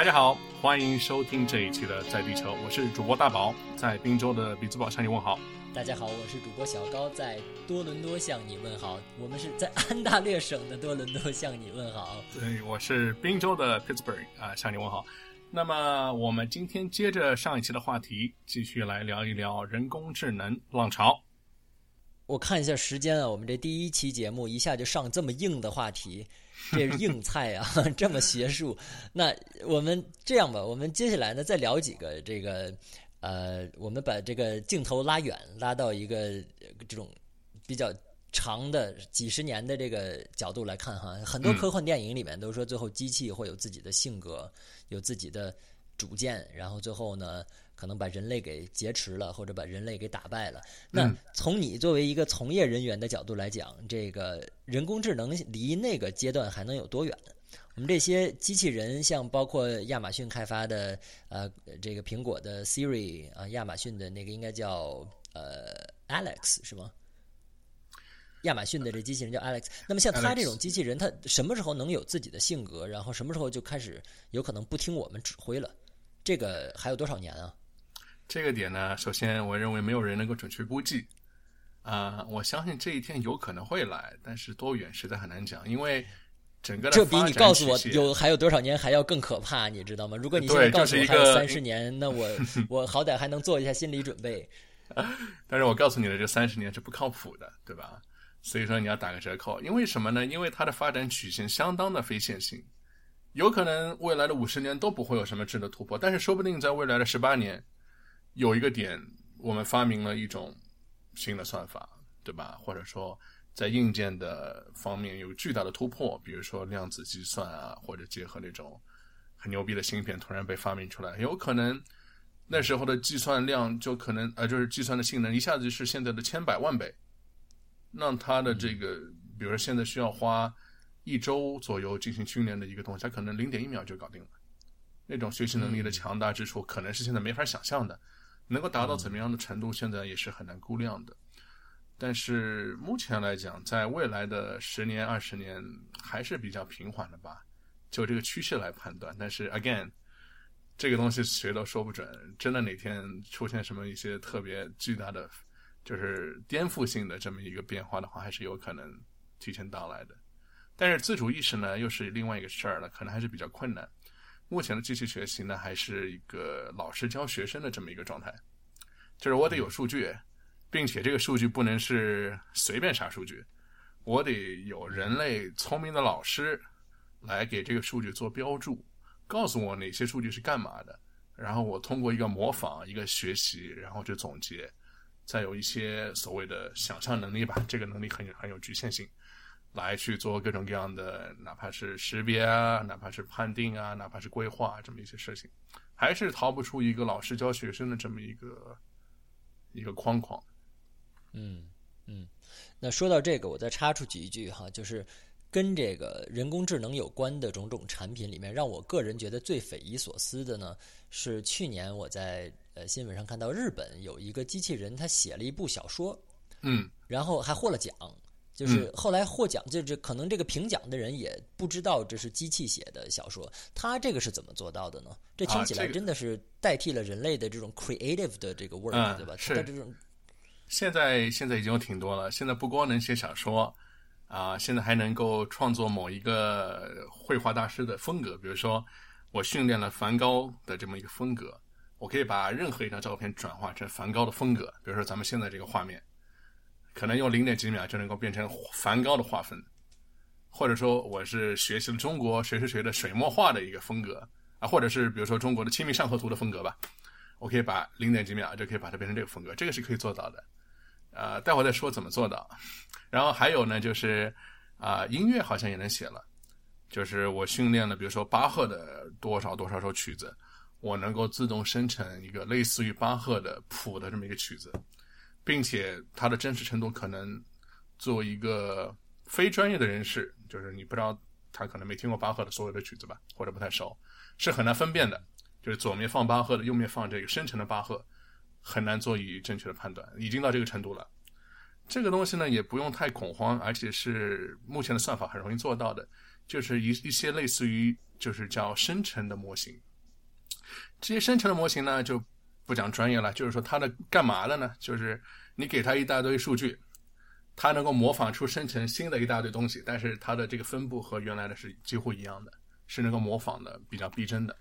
大家好，欢迎收听这一期的在地球，我是主播大宝，在滨州的比兹堡向你问好。大家好，我是主播小高，在多伦多向你问好。我们是在安大略省的多伦多向你问好。对，我是滨州的 Pittsburgh 啊，向你问好。那么我们今天接着上一期的话题，继续来聊一聊人工智能浪潮。我看一下时间啊，我们这第一期节目一下就上这么硬的话题，这是硬菜啊，这么学术。那我们这样吧，我们接下来呢再聊几个这个。呃，我们把这个镜头拉远，拉到一个这种比较长的几十年的这个角度来看哈，很多科幻电影里面都说最后机器会有自己的性格，有自己的主见，然后最后呢可能把人类给劫持了，或者把人类给打败了。那从你作为一个从业人员的角度来讲，这个人工智能离那个阶段还能有多远？我们这些机器人，像包括亚马逊开发的，呃，这个苹果的 Siri 啊，亚马逊的那个应该叫呃 Alex 是吗？亚马逊的这机器人叫 Alex。那么像他这种机器人，他什么时候能有自己的性格？然后什么时候就开始有可能不听我们指挥了？这个还有多少年啊？这个点呢，首先我认为没有人能够准确估计。啊，我相信这一天有可能会来，但是多远实在很难讲，因为。整个这比你告诉我有还有多少年还要更可怕，你知道吗？如果你现在告诉我还有三十年，那我 我好歹还能做一下心理准备。但是我告诉你的这三十年是不靠谱的，对吧？所以说你要打个折扣，因为什么呢？因为它的发展曲线相当的非线性，有可能未来的五十年都不会有什么质的突破，但是说不定在未来的十八年有一个点，我们发明了一种新的算法，对吧？或者说。在硬件的方面有巨大的突破，比如说量子计算啊，或者结合那种很牛逼的芯片突然被发明出来，有可能那时候的计算量就可能呃，就是计算的性能一下子是现在的千百万倍。那它的这个，比如说现在需要花一周左右进行训练的一个东西，它可能零点一秒就搞定了。那种学习能力的强大之处，可能是现在没法想象的。能够达到怎么样的程度，现在也是很难估量的。但是目前来讲，在未来的十年、二十年还是比较平缓的吧，就这个趋势来判断。但是 again，这个东西谁都说不准，真的哪天出现什么一些特别巨大的，就是颠覆性的这么一个变化的话，还是有可能提前到来的。但是自主意识呢，又是另外一个事儿了，可能还是比较困难。目前的机器学习呢，还是一个老师教学生的这么一个状态，就是我得有数据。并且这个数据不能是随便啥数据，我得有人类聪明的老师来给这个数据做标注，告诉我哪些数据是干嘛的，然后我通过一个模仿、一个学习，然后去总结，再有一些所谓的想象能力吧，这个能力很很有局限性，来去做各种各样的，哪怕是识别啊，哪怕是判定啊，哪怕是规划这么一些事情，还是逃不出一个老师教学生的这么一个一个框框。嗯。嗯，那说到这个，我再插出几句哈，就是跟这个人工智能有关的种种产品里面，让我个人觉得最匪夷所思的呢，是去年我在呃新闻上看到日本有一个机器人，他写了一部小说，嗯，然后还获了奖，就是后来获奖，就这可能这个评奖的人也不知道这是机器写的小说，他这个是怎么做到的呢？这听起来真的是代替了人类的这种 creative 的这个 work，对吧？是这种。现在现在已经有挺多了。现在不光能写小说，啊，现在还能够创作某一个绘画大师的风格。比如说，我训练了梵高的这么一个风格，我可以把任何一张照片转化成梵高的风格。比如说咱们现在这个画面，可能用零点几秒就能够变成梵高的画风。或者说，我是学习了中国谁谁谁的水墨画的一个风格啊，或者是比如说中国的《清明上河图》的风格吧，我可以把零点几秒就可以把它变成这个风格，这个是可以做到的。呃，待会再说怎么做到。然后还有呢，就是啊，音乐好像也能写了。就是我训练了，比如说巴赫的多少多少首曲子，我能够自动生成一个类似于巴赫的谱的这么一个曲子，并且它的真实程度可能作为一个非专业的人士，就是你不知道他可能没听过巴赫的所有的曲子吧，或者不太熟，是很难分辨的。就是左面放巴赫的，右面放这个生成的巴赫。很难做以正确的判断，已经到这个程度了。这个东西呢，也不用太恐慌，而且是目前的算法很容易做到的。就是一一些类似于就是叫生成的模型。这些生成的模型呢，就不讲专业了，就是说它的干嘛的呢？就是你给它一大堆数据，它能够模仿出生成新的一大堆东西，但是它的这个分布和原来的是几乎一样的，是能够模仿的比较逼真的。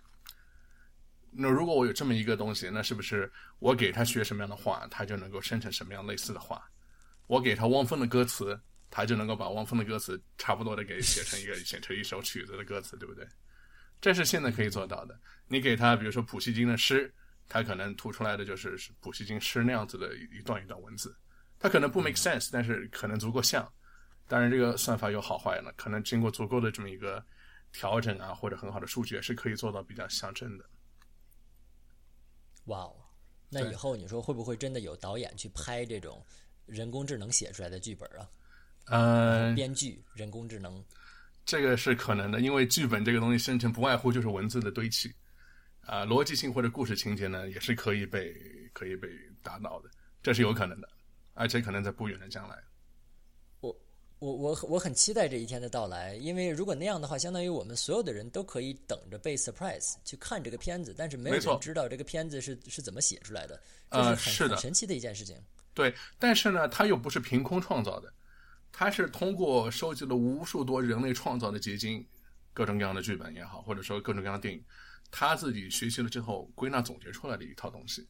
那如果我有这么一个东西，那是不是我给他学什么样的话，他就能够生成什么样类似的话？我给他汪峰的歌词，他就能够把汪峰的歌词差不多的给写成一个写成一首曲子的歌词，对不对？这是现在可以做到的。你给他比如说普希金的诗，他可能吐出来的就是普希金诗那样子的一段一段文字，他可能不 make sense，但是可能足够像。当然，这个算法有好坏呢，可能经过足够的这么一个调整啊，或者很好的数据，是可以做到比较像真的。哇哦，那以后你说会不会真的有导演去拍这种人工智能写出来的剧本啊？嗯，编剧人工智能，这个是可能的，因为剧本这个东西生成不外乎就是文字的堆砌啊，逻辑性或者故事情节呢也是可以被可以被打倒的，这是有可能的，而且可能在不远的将来。我我我很期待这一天的到来，因为如果那样的话，相当于我们所有的人都可以等着被 surprise 去看这个片子，但是没有人知道这个片子是是怎么写出来的，呃，是很神奇的一件事情。对，但是呢，它又不是凭空创造的，它是通过收集了无数多人类创造的结晶，各种各样的剧本也好，或者说各种各样的电影，他自己学习了之后归纳总结出来的一套东西。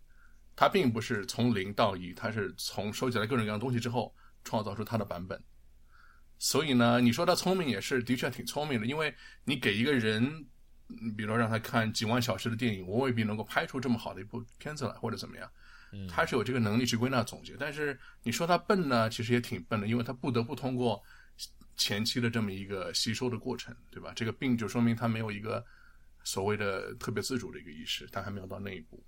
他并不是从零到一，他是从收集了各种各样的东西之后创造出他的版本。所以呢，你说他聪明也是的确挺聪明的，因为你给一个人，比如让他看几万小时的电影，我未必能够拍出这么好的一部片子来，或者怎么样。他是有这个能力去归纳总结，但是你说他笨呢，其实也挺笨的，因为他不得不通过前期的这么一个吸收的过程，对吧？这个病就说明他没有一个所谓的特别自主的一个意识，他还没有到那一步。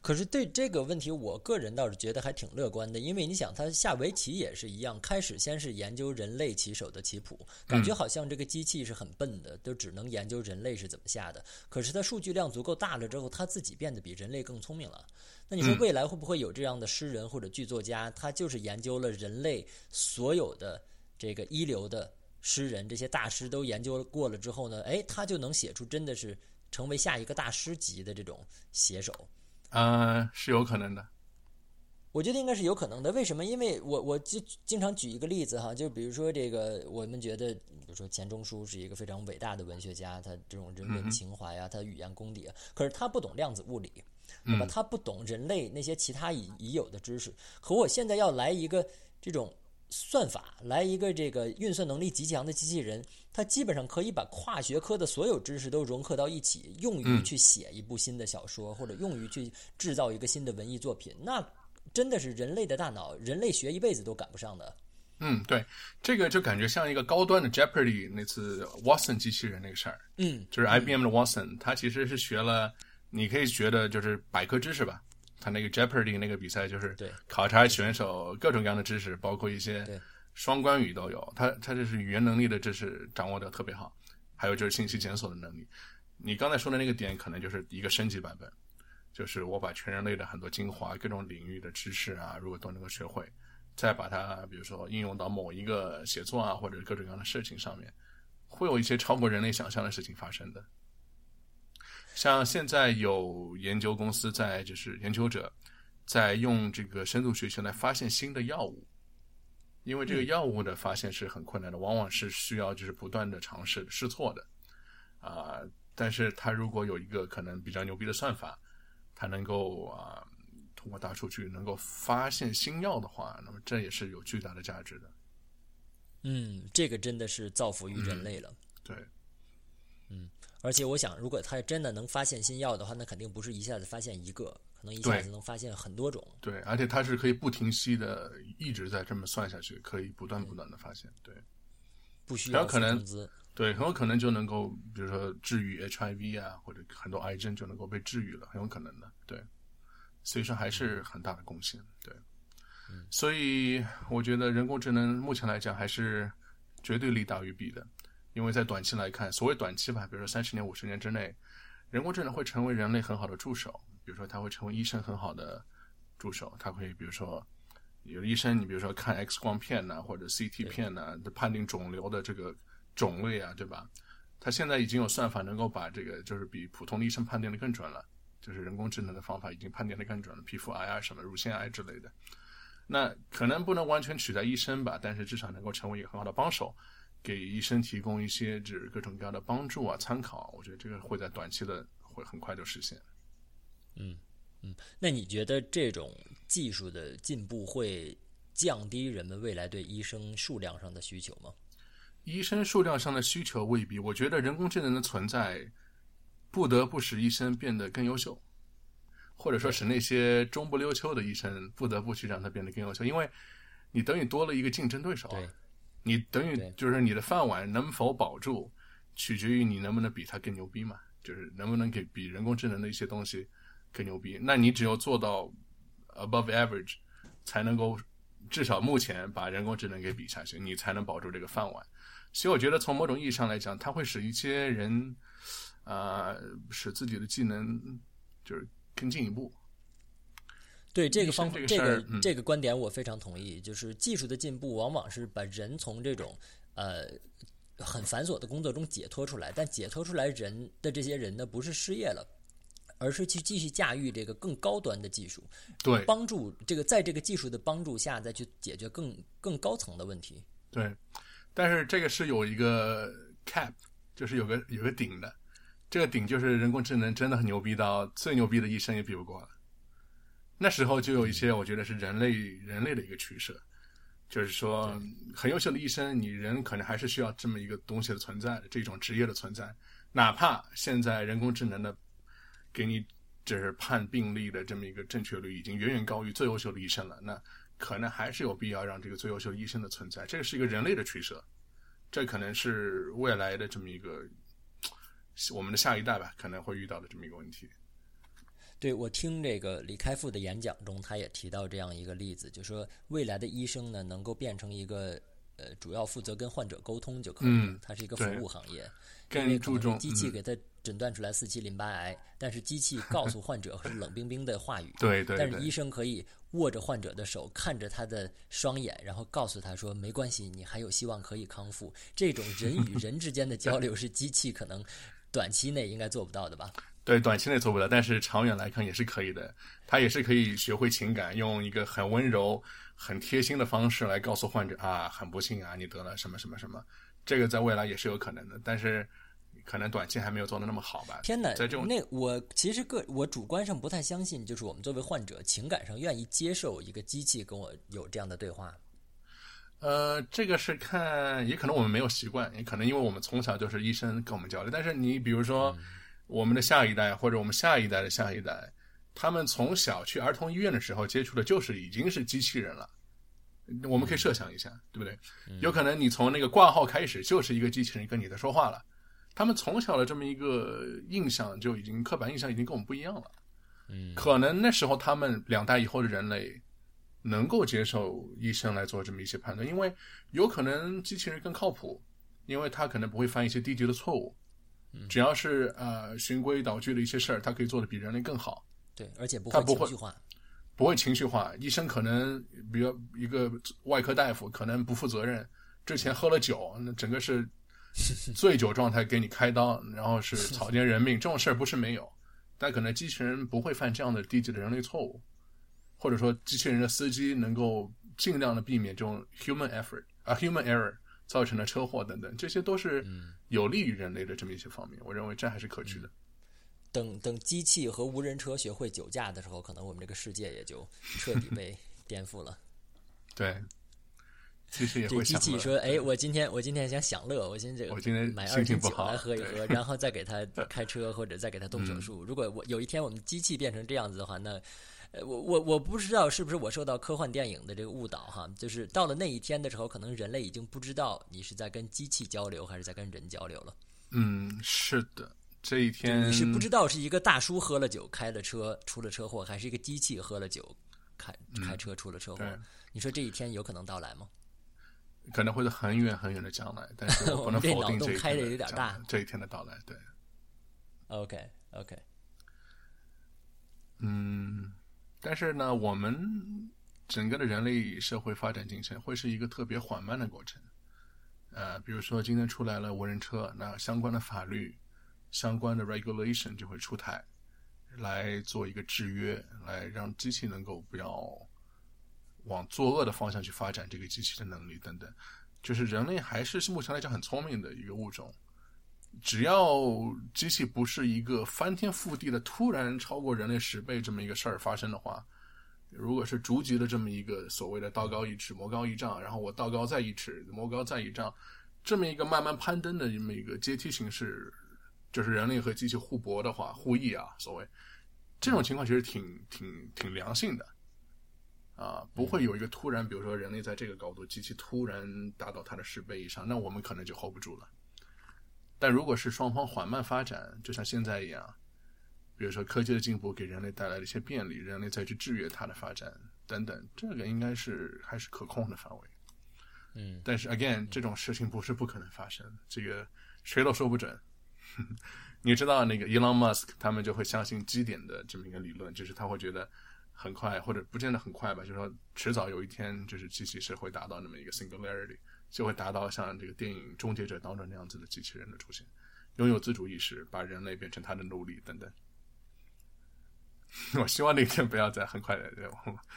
可是对这个问题，我个人倒是觉得还挺乐观的，因为你想，他下围棋也是一样，开始先是研究人类棋手的棋谱，感觉好像这个机器是很笨的，都只能研究人类是怎么下的。可是它数据量足够大了之后，它自己变得比人类更聪明了。那你说未来会不会有这样的诗人或者剧作家，他就是研究了人类所有的这个一流的诗人，这些大师都研究过了之后呢？哎，他就能写出真的是成为下一个大师级的这种写手。嗯，是有可能的。我觉得应该是有可能的。为什么？因为我我就经常举一个例子哈，就比如说这个，我们觉得，比如说钱钟书是一个非常伟大的文学家，他这种人文情怀啊，他语言功底啊，可是他不懂量子物理，对吧？他不懂人类那些其他已已有的知识。可我现在要来一个这种。算法来一个这个运算能力极强的机器人，它基本上可以把跨学科的所有知识都融合到一起，用于去写一部新的小说，或者用于去制造一个新的文艺作品。那真的是人类的大脑，人类学一辈子都赶不上的。嗯，对，这个就感觉像一个高端的 Jeopardy 那次 Watson 机器人那个事儿。嗯，就是 IBM 的 Watson，他其实是学了，你可以觉得就是百科知识吧。他那个 Jeopardy 那个比赛就是考察选手各种各样的知识，包括一些双关语都有。他他就是语言能力的知识掌握的特别好，还有就是信息检索的能力。你刚才说的那个点可能就是一个升级版本，就是我把全人类的很多精华、各种领域的知识啊，如果都能够学会，再把它比如说应用到某一个写作啊或者各种各样的事情上面，会有一些超过人类想象的事情发生的。像现在有研究公司在，就是研究者在用这个深度学习来发现新的药物，因为这个药物的发现是很困难的，往往是需要就是不断的尝试试错的，啊，但是他如果有一个可能比较牛逼的算法，它能够啊通过大数据能够发现新药的话，那么这也是有巨大的价值的。嗯，这个真的是造福于人类了。对，嗯。而且我想，如果他真的能发现新药的话，那肯定不是一下子发现一个，可能一下子能发现很多种。对，而且它是可以不停息的，一直在这么算下去，可以不断不断的发现。对，不需要可能对，很有可能就能够，比如说治愈 HIV 啊，或者很多癌症就能够被治愈了，很有可能的。对，所以说还是很大的贡献。对，所以我觉得人工智能目前来讲还是绝对利大于弊的。因为在短期来看，所谓短期吧，比如说三十年、五十年之内，人工智能会成为人类很好的助手。比如说，它会成为医生很好的助手。它会，比如说，有医生，你比如说看 X 光片呐，或者 CT 片呐，判定肿瘤的这个种类啊，对吧？它现在已经有算法能够把这个，就是比普通的医生判定的更准了，就是人工智能的方法已经判定的更准了，皮肤癌啊什么乳腺癌之类的。那可能不能完全取代医生吧，但是至少能够成为一个很好的帮手，给医生提供一些就是各种各样的帮助啊、参考。我觉得这个会在短期的会很快就实现。嗯嗯，那你觉得这种技术的进步会降低人们未来对医生数量上的需求吗？医生数量上的需求未必，我觉得人工智能的存在不得不使医生变得更优秀，或者说使那些中不溜秋的医生不得不去让他变得更优秀，因为你等于多了一个竞争对手，你等于就是你的饭碗能否保住，取决于你能不能比他更牛逼嘛，就是能不能给比人工智能的一些东西更牛逼。那你只有做到 above average，才能够至少目前把人工智能给比下去，你才能保住这个饭碗。所以我觉得，从某种意义上来讲，它会使一些人，啊，使自己的技能就是更进一步。对这个方这这个这个观点，我非常同意。就是技术的进步，往往是把人从这种呃很繁琐的工作中解脱出来。但解脱出来人的这些人呢，不是失业了，而是去继续驾驭这个更高端的技术，对，帮助这个在这个技术的帮助下，再去解决更更高层的问题。对。但是这个是有一个 cap，就是有个有个顶的，这个顶就是人工智能真的很牛逼到最牛逼的医生也比不过了。那时候就有一些我觉得是人类人类的一个取舍，就是说很优秀的医生，你人可能还是需要这么一个东西的存在，这种职业的存在，哪怕现在人工智能的给你就是判病例的这么一个正确率已经远远高于最优秀的医生了，那。可能还是有必要让这个最优秀的医生的存在，这个是一个人类的取舍，这可能是未来的这么一个我们的下一代吧，可能会遇到的这么一个问题。对我听这个李开复的演讲中，他也提到这样一个例子，就说未来的医生呢，能够变成一个呃，主要负责跟患者沟通就可以了，它是一个服务行业，因为注重机器给他。诊断出来四期淋巴癌，但是机器告诉患者是冷冰冰的话语。对对。但是医生可以握着患者的手，看着他的双眼，然后告诉他说：“没关系，你还有希望可以康复。”这种人与人之间的交流是机器可能短期内应该做不到的吧？对，短期内做不到，但是长远来看也是可以的。他也是可以学会情感，用一个很温柔、很贴心的方式来告诉患者：“啊，很不幸啊，你得了什么什么什么。”这个在未来也是有可能的，但是。可能短期还没有做的那么好吧。天哪，在这种那我其实个我主观上不太相信，就是我们作为患者，情感上愿意接受一个机器跟我有这样的对话。呃，这个是看，也可能我们没有习惯，也可能因为我们从小就是医生跟我们交流。但是你比如说，我们的下一代或者我们下一代的下一代，他们从小去儿童医院的时候接触的就是已经是机器人了。我们可以设想一下，对不对？有可能你从那个挂号开始就是一个机器人跟你在说话了。他们从小的这么一个印象就已经刻板印象已经跟我们不一样了，嗯，可能那时候他们两代以后的人类能够接受医生来做这么一些判断，因为有可能机器人更靠谱，因为他可能不会犯一些低级的错误，只要是呃循规蹈矩的一些事儿，他可以做的比人类更好，对，而且不会情绪化，不会情绪化。医生可能比如一个外科大夫可能不负责任，之前喝了酒，那整个是。醉酒状态给你开刀，然后是 草菅人命，这种事儿不是没有，但可能机器人不会犯这样的低级的人类错误，或者说机器人的司机能够尽量的避免这种 human effort 啊 human error 造成的车祸等等，这些都是有利于人类的这么一些方面。我认为这还是可取的。等等，机器和无人车学会酒驾的时候，可能我们这个世界也就彻底被 颠覆了。对。其实也这机器说：“哎，我今天我今天想享乐，我先这个，我今天买二斤酒来喝一喝，然后再给他 开车或者再给他动手术。如果我有一天我们机器变成这样子的话，那呃，我我我不知道是不是我受到科幻电影的这个误导哈，就是到了那一天的时候，可能人类已经不知道你是在跟机器交流还是在跟人交流了。嗯，是的，这一天你是不知道是一个大叔喝了酒开了车出了车祸，还是一个机器喝了酒开开车出了车祸？你说这一天有可能到来吗？”可能会是很远很远的将来，但是我不 能否定这一天的大这一天的到来。对，OK OK，嗯，但是呢，我们整个的人类社会发展进程会是一个特别缓慢的过程。呃，比如说今天出来了无人车，那相关的法律、相关的 regulation 就会出台，来做一个制约，来让机器能够不要往作恶的方向去发展这个机器的能力等等。就是人类还是目前来讲很聪明的一个物种，只要机器不是一个翻天覆地的突然超过人类十倍这么一个事儿发生的话。如果是逐级的这么一个所谓的道高一尺，魔高一丈，然后我道高再一尺，魔高再一丈，这么一个慢慢攀登的这么一个阶梯形式，就是人类和机器互搏的话，互益啊，所谓这种情况其实挺挺挺良性的，啊，不会有一个突然，比如说人类在这个高度，机器突然达到它的十倍以上，那我们可能就 hold 不住了。但如果是双方缓慢发展，就像现在一样。比如说，科技的进步给人类带来了一些便利，人类再去制约它的发展等等，这个应该是还是可控的范围。嗯，但是 again，这种事情不是不可能发生，这个谁都说不准。你知道，那个 Elon Musk 他们就会相信基点的这么一个理论，就是他会觉得很快，或者不见得很快吧，就是说迟早有一天，就是机器是会达到那么一个 singularity，就会达到像这个电影《终结者》当中那样子的机器人的出现，拥有自主意识，把人类变成他的奴隶等等。我希望那天不要再很快的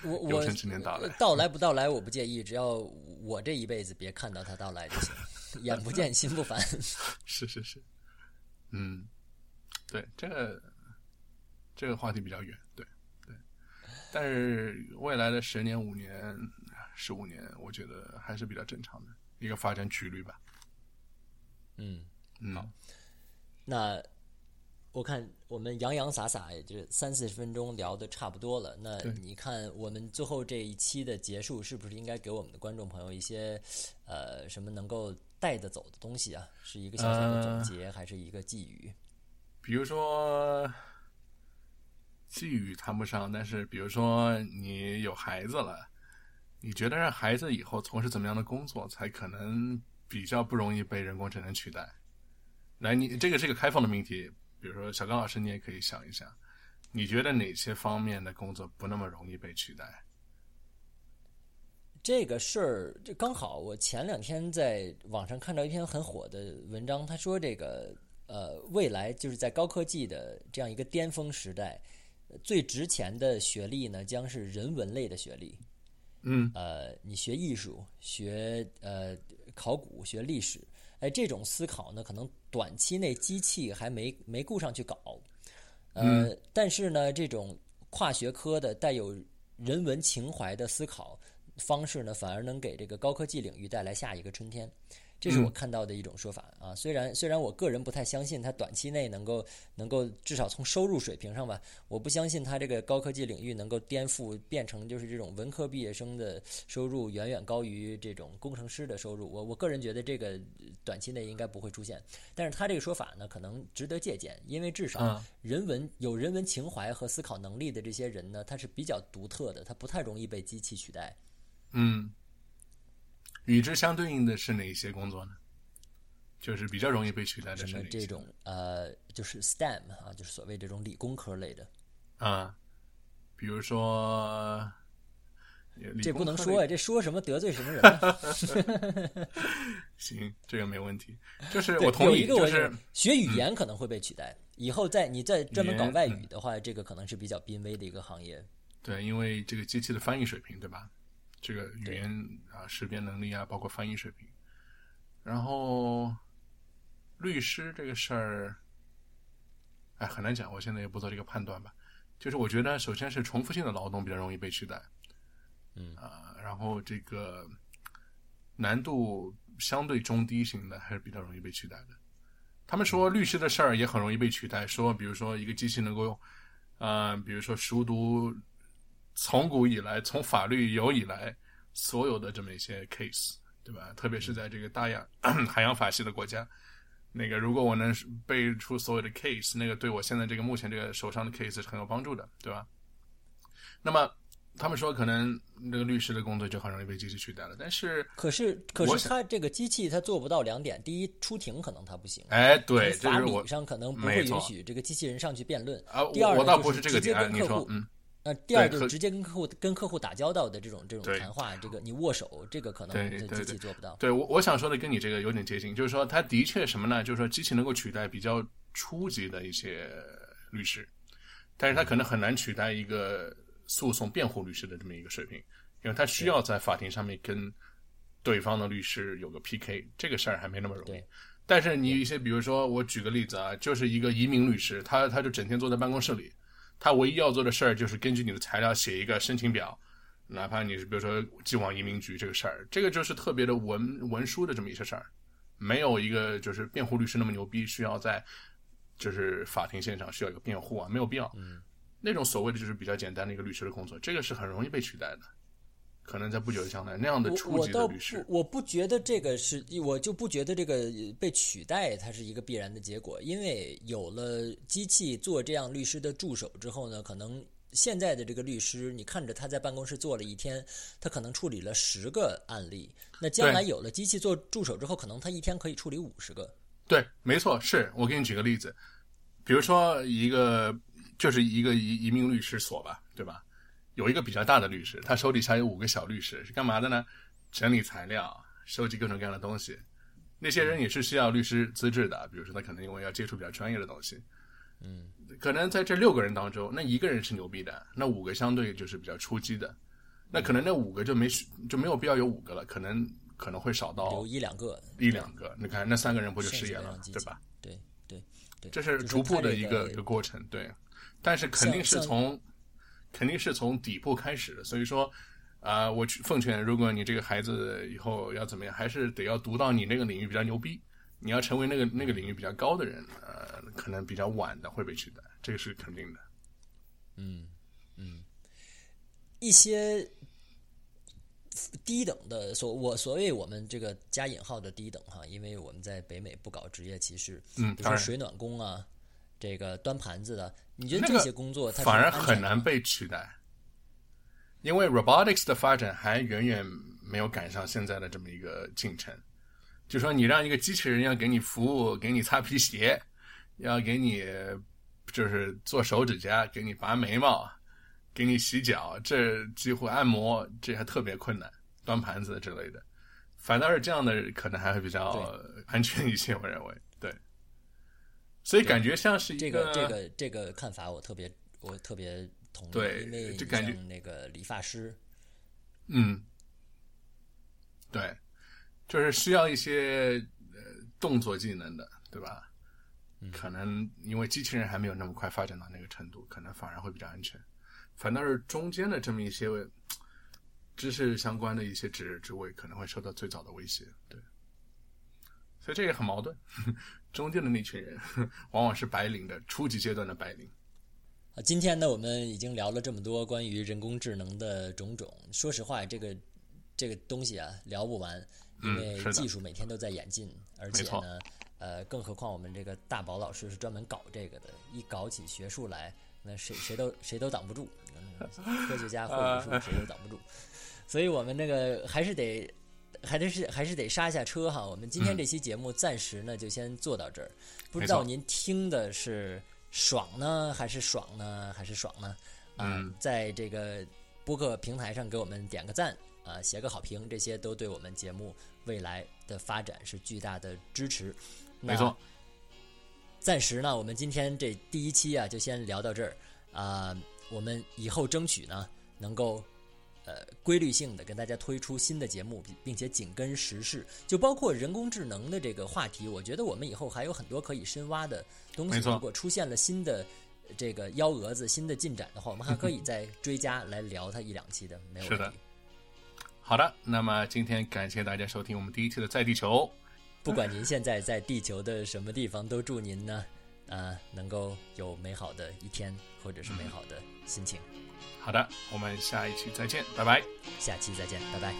我我有生之年到来。到来不到来我不介意，只要我这一辈子别看到他到来就行。眼不见心不烦。是是是，嗯，对，这个这个话题比较远，对对。但是未来的十年、五年、十五年，我觉得还是比较正常的一个发展曲率吧。嗯，好，那。我看我们洋洋洒洒也就三四十分钟聊的差不多了，那你看我们最后这一期的结束，是不是应该给我们的观众朋友一些呃什么能够带得走的东西啊？是一个小小的总结，还是一个寄语？比如说寄语谈不上，但是比如说你有孩子了，你觉得让孩子以后从事怎么样的工作才可能比较不容易被人工智能取代？来，你这个是一个开放的命题。比如说，小刚老师，你也可以想一想，你觉得哪些方面的工作不那么容易被取代？这个事儿，这刚好我前两天在网上看到一篇很火的文章，他说这个呃，未来就是在高科技的这样一个巅峰时代，最值钱的学历呢，将是人文类的学历。嗯，呃，你学艺术、学呃考古、学历史。哎，这种思考呢，可能短期内机器还没没顾上去搞，呃，但是呢，这种跨学科的带有人文情怀的思考方式呢，反而能给这个高科技领域带来下一个春天。这是我看到的一种说法啊，虽然虽然我个人不太相信它短期内能够能够至少从收入水平上吧，我不相信它这个高科技领域能够颠覆变成就是这种文科毕业生的收入远远高于这种工程师的收入。我我个人觉得这个短期内应该不会出现，但是他这个说法呢，可能值得借鉴，因为至少人文有人文情怀和思考能力的这些人呢，他是比较独特的，他不太容易被机器取代。嗯。与之相对应的是哪一些工作呢？就是比较容易被取代的什么这种呃，就是 STEM 啊，就是所谓这种理工科类的啊，比如说这不能说呀，这说什么得罪什么人？行，这个没问题。就是我同意，就是学语言可能会被取代。以后在你在专门搞外语的话，这个可能是比较濒危的一个行业。对，因为这个机器的翻译水平，对吧？这个语言啊，识别能力啊，包括翻译水平，然后律师这个事儿，哎，很难讲。我现在也不做这个判断吧。就是我觉得，首先是重复性的劳动比较容易被取代，嗯啊，然后这个难度相对中低型的还是比较容易被取代的。他们说律师的事儿也很容易被取代，说比如说一个机器能够，啊，比如说熟读。从古以来，从法律有以来，所有的这么一些 case，对吧？特别是在这个大洋 海洋法系的国家，那个如果我能背出所有的 case，那个对我现在这个目前这个手上的 case 是很有帮助的，对吧？那么他们说，可能这个律师的工作就很容易被机器取代了。但是，可是，可是他这个机器它做不到两点：第一，出庭可能他不行；哎，对，法理上可能不会允许这个机器人上去辩论。啊，第二，我倒不是这个点，你说，嗯。呃，第二就是直接跟客户跟客户打交道的这种这种谈话，这个你握手，这个可能机对对对器做不到。对我我想说的跟你这个有点接近，就是说它的确什么呢？就是说机器能够取代比较初级的一些律师，但是它可能很难取代一个诉讼辩护律师的这么一个水平，因为它需要在法庭上面跟对方的律师有个 PK，这个事儿还没那么容易。但是你一些，比如说我举个例子啊，就是一个移民律师，他他就整天坐在办公室里，他唯一要做的事儿就是根据你的材料写一个申请表，哪怕你是比如说寄往移民局这个事儿，这个就是特别的文文书的这么一些事儿，没有一个就是辩护律师那么牛逼，需要在就是法庭现场需要一个辩护啊，没有必要。嗯，那种所谓的就是比较简单的一个律师的工作，这个是很容易被取代的。可能在不久的将来，那样的我初级的律师，，我不觉得这个是，我就不觉得这个被取代它是一个必然的结果，因为有了机器做这样律师的助手之后呢，可能现在的这个律师，你看着他在办公室坐了一天，他可能处理了十个案例，那将来有了机器做助手之后，可能他一天可以处理五十个。对，没错，是我给你举个例子，比如说一个就是一个移移民律师所吧，对吧？有一个比较大的律师，他手底下有五个小律师，是干嘛的呢？整理材料，收集各种各样的东西。那些人也是需要律师资质的，比如说他可能因为要接触比较专业的东西，嗯，可能在这六个人当中，那一个人是牛逼的，那五个相对就是比较初级的，那可能那五个就没就没有必要有五个了，可能可能会少到有一两个，一两个。你看那三个人不就失业了对吧？？对对对，这是逐步的一个个一个过程，对。但是肯定是从肯定是从底部开始的，所以说，啊、我奉劝，如果你这个孩子以后要怎么样，还是得要读到你那个领域比较牛逼，你要成为那个那个领域比较高的人，呃，可能比较晚的会被取代，这个是肯定的。嗯嗯，一些低等的所我所谓我们这个加引号的低等哈，因为我们在北美不搞职业歧视，嗯，比如说水暖工啊，这个端盘子的，你觉得这些工作它是反而很难被取代，因为 robotics 的发展还远远没有赶上现在的这么一个进程。就说你让一个机器人要给你服务，给你擦皮鞋，要给你就是做手指甲，给你拔眉毛，给你洗脚，这几乎按摩这还特别困难，端盘子之类的。反倒是这样的可能还会比较安全一些，我认为对。所以感觉像是一这个这个这个看法，我特别我特别同意，对因为就感觉像那个理发师，嗯，对，就是需要一些呃动作技能的，对吧？可能因为机器人还没有那么快发展到那个程度，可能反而会比较安全。反倒是中间的这么一些呃知识相关的一些职职位，可能会受到最早的威胁。对，所以这也很矛盾。中间的那群人，往往是白领的初级阶段的白领。啊，今天呢，我们已经聊了这么多关于人工智能的种种。说实话，这个这个东西啊，聊不完，因嗯为技术每天都在演进，而且呢，呃，更何况我们这个大宝老师是专门搞这个的，一搞起学术来，那谁谁都谁都挡不住，嗯科学家或者说谁都挡不住。所以我们那个还是得。还得是还是得刹一下车哈，我们今天这期节目暂时呢就先做到这儿，不知道您听的是爽呢还是爽呢还是爽呢？啊、嗯。在这个播客平台上给我们点个赞啊、写个好评，这些都对我们节目未来的发展是巨大的支持。没错，暂时呢，我们今天这第一期啊，就先聊到这儿。啊、我们以后争取呢，能够呃规律性的跟大家推出新的节目，并并且紧跟时事，就包括人工智能的这个话题。我觉得我们以后还有很多可以深挖的东西。如果出现了新的这个幺蛾子、新的进展的话，我们还可以再追加来聊它一两期的，没有问是的题。好的，那么今天感谢大家收听我们第一期的在地球。不管您现在在地球的什么地方，都祝您呢，呃能够有美好的一天或者是美好的心情。好的我们下一期再见拜拜下期再见拜拜